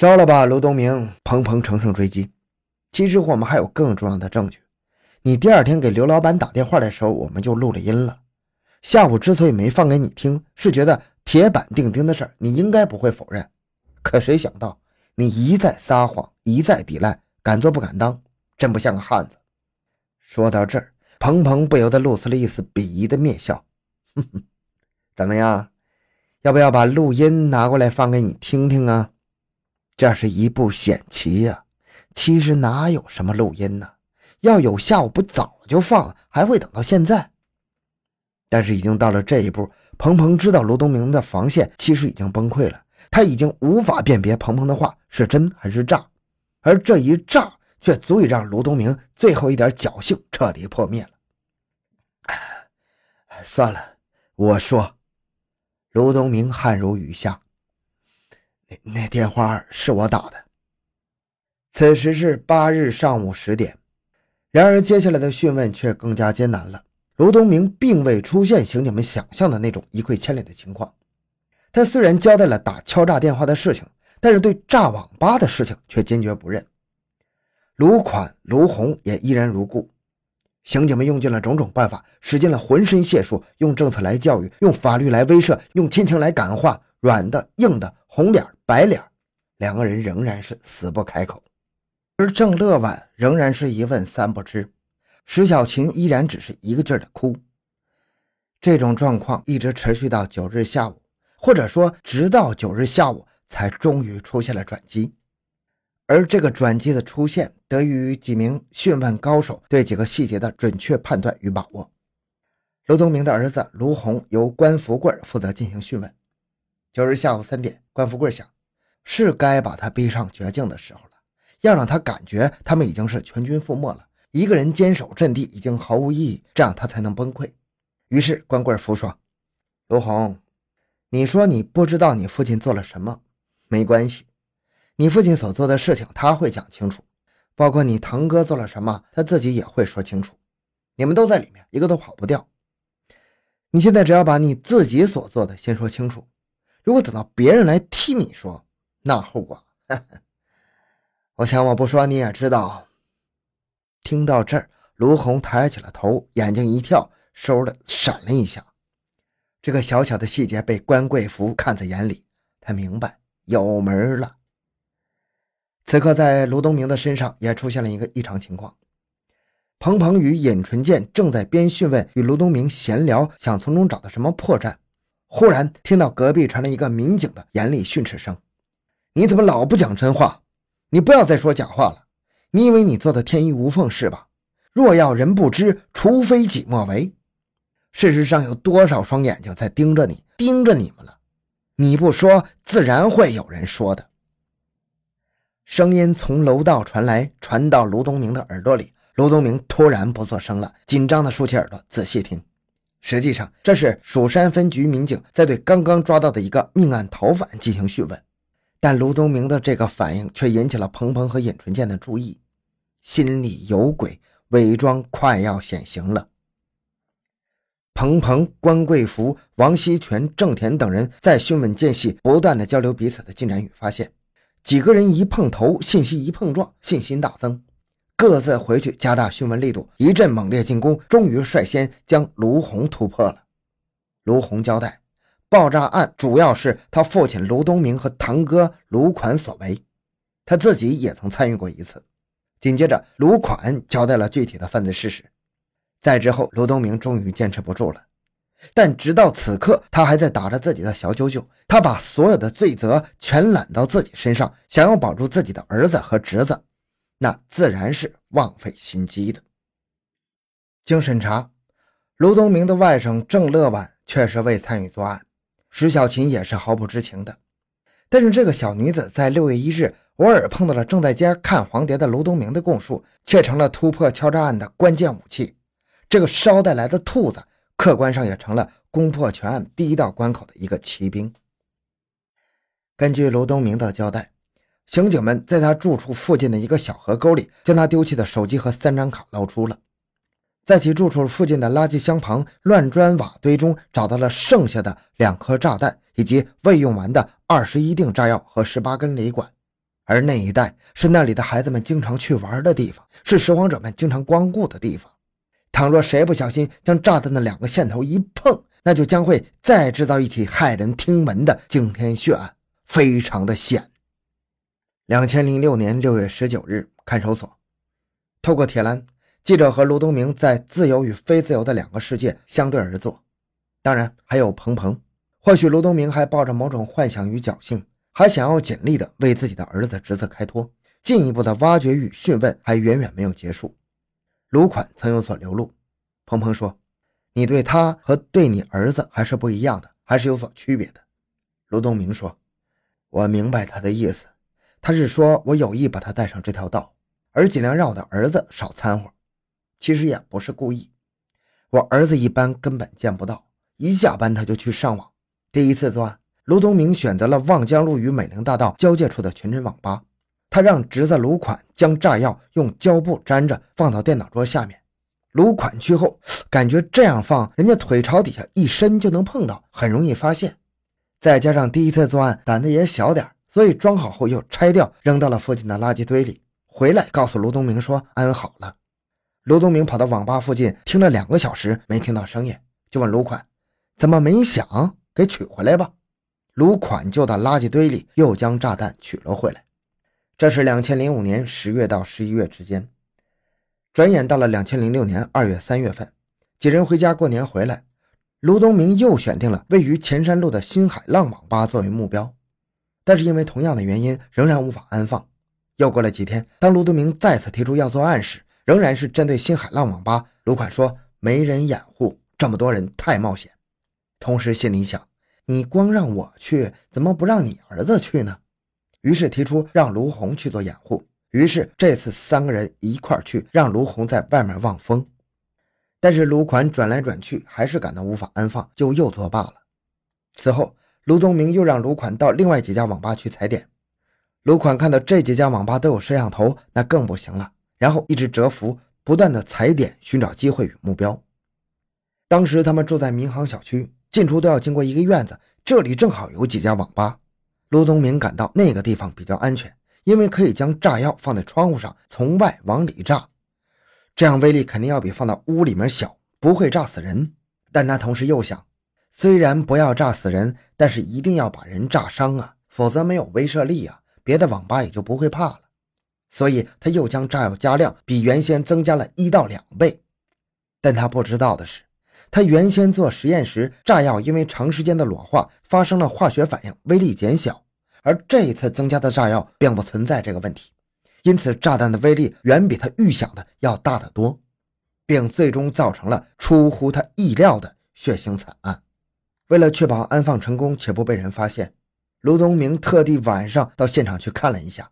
招了吧，卢东明！鹏鹏乘胜追击。其实我们还有更重要的证据。你第二天给刘老板打电话的时候，我们就录了音了。下午之所以没放给你听，是觉得铁板钉钉的事儿，你应该不会否认。可谁想到你一再撒谎，一再抵赖，敢做不敢当，真不像个汉子。说到这儿，鹏鹏不由得露出了一丝鄙夷的面笑。哼哼，怎么样？要不要把录音拿过来放给你听听啊？这是一步险棋呀。其实哪有什么录音呢？要有，下午不早就放了，还会等到现在？但是已经到了这一步，鹏鹏知道卢东明的防线其实已经崩溃了，他已经无法辨别鹏鹏的话是真还是诈，而这一诈却足以让卢东明最后一点侥幸彻底破灭了。算了，我说。卢东明汗如雨下。那电话是我打的。此时是八日上午十点，然而接下来的讯问却更加艰难了。卢东明并未出现刑警们想象的那种一溃千里的情况。他虽然交代了打敲诈电话的事情，但是对炸网吧的事情却坚决不认。卢款、卢红也依然如故。刑警们用尽了种种办法，使尽了浑身解数，用政策来教育，用法律来威慑，用亲情来感化，软的、硬的，红脸、白脸，两个人仍然是死不开口。而郑乐婉仍然是一问三不知，石小琴依然只是一个劲儿的哭。这种状况一直持续到九日下午，或者说直到九日下午，才终于出现了转机。而这个转机的出现，得益于几名讯问高手对几个细节的准确判断与把握。卢东明的儿子卢红由关福贵负责进行讯问。九日下午三点，关福贵想，是该把他逼上绝境的时候了，要让他感觉他们已经是全军覆没了，一个人坚守阵地已经毫无意义，这样他才能崩溃。于是关贵福说：“卢红，你说你不知道你父亲做了什么，没关系。”你父亲所做的事情，他会讲清楚，包括你堂哥做了什么，他自己也会说清楚。你们都在里面，一个都跑不掉。你现在只要把你自己所做的先说清楚，如果等到别人来替你说，那后果，我想我不说你也知道。听到这儿，卢红抬起了头，眼睛一跳，嗖的闪了一下。这个小小的细节被关贵福看在眼里，他明白有门了。此刻，在卢东明的身上也出现了一个异常情况。彭鹏与尹纯建正在边讯问与卢东明闲聊，想从中找到什么破绽。忽然听到隔壁传来一个民警的严厉训斥声：“你怎么老不讲真话？你不要再说假话了！你以为你做的天衣无缝是吧？若要人不知，除非己莫为。事实上，有多少双眼睛在盯着你，盯着你们了？你不说，自然会有人说的。”声音从楼道传来，传到卢东明的耳朵里。卢东明突然不作声了，紧张地竖起耳朵仔细听。实际上，这是蜀山分局民警在对刚刚抓到的一个命案逃犯进行讯问。但卢东明的这个反应却引起了鹏鹏和尹纯建的注意，心里有鬼，伪装快要显形了。鹏鹏、关贵福、王锡全、郑田等人在讯问间隙，不断的交流彼此的进展与发现。几个人一碰头，信息一碰撞，信心大增，各自回去加大讯问力度，一阵猛烈进攻，终于率先将卢红突破了。卢红交代，爆炸案主要是他父亲卢东明和堂哥卢款所为，他自己也曾参与过一次。紧接着，卢款交代了具体的犯罪事实。再之后，卢东明终于坚持不住了。但直到此刻，他还在打着自己的小九九。他把所有的罪责全揽到自己身上，想要保住自己的儿子和侄子，那自然是枉费心机的。经审查，卢东明的外甥郑乐婉确实未参与作案，石小琴也是毫不知情的。但是这个小女子在六月一日偶尔碰到了正在家看黄碟的卢东明的供述，却成了突破敲诈案的关键武器。这个捎带来的兔子。客观上也成了攻破全案第一道关口的一个骑兵。根据卢东明的交代，刑警们在他住处附近的一个小河沟里，将他丢弃的手机和三张卡捞出了。在其住处附近的垃圾箱旁乱砖瓦堆中，找到了剩下的两颗炸弹以及未用完的二十一锭炸药和十八根雷管。而那一带是那里的孩子们经常去玩的地方，是拾荒者们经常光顾的地方。倘若谁不小心将炸弹的两个线头一碰，那就将会再制造一起骇人听闻的惊天血案，非常的险。两千零六年六月十九日，看守所透过铁栏，记者和卢东明在自由与非自由的两个世界相对而坐。当然，还有鹏鹏。或许卢东明还抱着某种幻想与侥幸。还想要尽力的为自己的儿子侄子开脱，进一步的挖掘与讯问还远远没有结束。卢款曾有所流露，鹏鹏说：“你对他和对你儿子还是不一样的，还是有所区别的。”卢东明说：“我明白他的意思，他是说我有意把他带上这条道，而尽量让我的儿子少掺和。其实也不是故意，我儿子一般根本见不到，一下班他就去上网。第一次作案。”卢东明选择了望江路与美陵大道交界处的全真网吧，他让侄子卢款将炸药用胶布粘着放到电脑桌下面。卢款去后，感觉这样放，人家腿朝底下一伸就能碰到，很容易发现。再加上第一次作案胆子也小点，所以装好后又拆掉，扔到了附近的垃圾堆里。回来告诉卢东明说安好了。卢东明跑到网吧附近听了两个小时，没听到声音，就问卢款怎么没响，给取回来吧。卢款就到垃圾堆里，又将炸弹取了回来。这是两千零五年十月到十一月之间。转眼到了两千零六年二月、三月份，几人回家过年回来，卢东明又选定了位于前山路的新海浪网吧作为目标，但是因为同样的原因，仍然无法安放。又过了几天，当卢东明再次提出要作案时，仍然是针对新海浪网吧。卢款说：“没人掩护，这么多人太冒险。”同时心里想。你光让我去，怎么不让你儿子去呢？于是提出让卢红去做掩护。于是这次三个人一块去，让卢红在外面望风。但是卢款转来转去，还是感到无法安放，就又作罢了。此后，卢东明又让卢款到另外几家网吧去踩点。卢款看到这几家网吧都有摄像头，那更不行了。然后一直蛰伏，不断的踩点，寻找机会与目标。当时他们住在民航小区。进出都要经过一个院子，这里正好有几家网吧。卢东明感到那个地方比较安全，因为可以将炸药放在窗户上，从外往里炸，这样威力肯定要比放到屋里面小，不会炸死人。但他同时又想，虽然不要炸死人，但是一定要把人炸伤啊，否则没有威慑力啊，别的网吧也就不会怕了。所以他又将炸药加量，比原先增加了一到两倍。但他不知道的是。他原先做实验时，炸药因为长时间的裸化发生了化学反应，威力减小。而这一次增加的炸药并不存在这个问题，因此炸弹的威力远比他预想的要大得多，并最终造成了出乎他意料的血腥惨案。为了确保安放成功且不被人发现，卢东明特地晚上到现场去看了一下。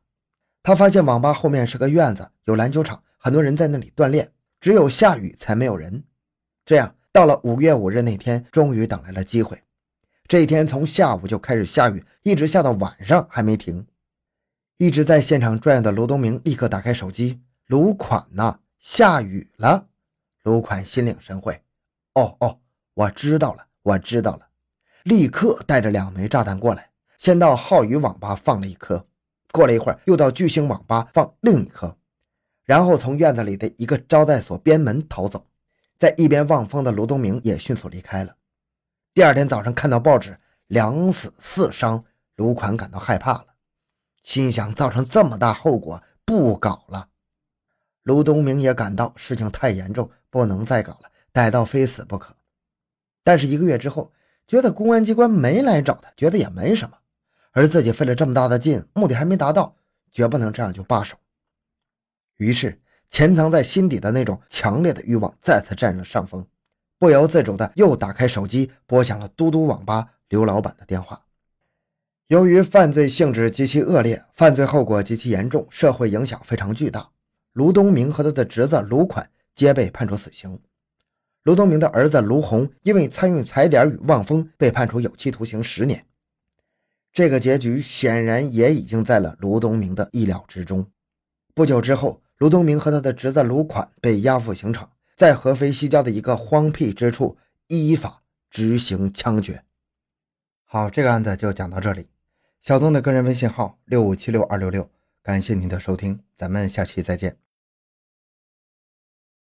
他发现网吧后面是个院子，有篮球场，很多人在那里锻炼，只有下雨才没有人。这样。到了五月五日那天，终于等来了机会。这一天从下午就开始下雨，一直下到晚上还没停。一直在现场转悠的卢东明立刻打开手机：“卢款呢？下雨了。”卢款心领神会：“哦哦，我知道了，我知道了。”立刻带着两枚炸弹过来，先到浩宇网吧放了一颗，过了一会儿又到巨星网吧放另一颗，然后从院子里的一个招待所边门逃走。在一边望风的卢东明也迅速离开了。第二天早上看到报纸两死四伤，卢款感到害怕了，心想造成这么大后果，不搞了。卢东明也感到事情太严重，不能再搞了，逮到非死不可。但是一个月之后，觉得公安机关没来找他，觉得也没什么，而自己费了这么大的劲，目的还没达到，绝不能这样就罢手。于是。潜藏在心底的那种强烈的欲望再次占了上风，不由自主的又打开手机，拨响了嘟嘟网吧刘老板的电话。由于犯罪性质极其恶劣，犯罪后果极其严重，社会影响非常巨大，卢东明和他的侄子卢款皆被判处死刑。卢东明的儿子卢红因为参与踩点与望风，被判处有期徒刑十年。这个结局显然也已经在了卢东明的意料之中。不久之后。卢东明和他的侄子卢款被押赴刑场，在合肥西郊的一个荒僻之处依法执行枪决。好，这个案子就讲到这里。小东的个人微信号六五七六二六六，感谢您的收听，咱们下期再见。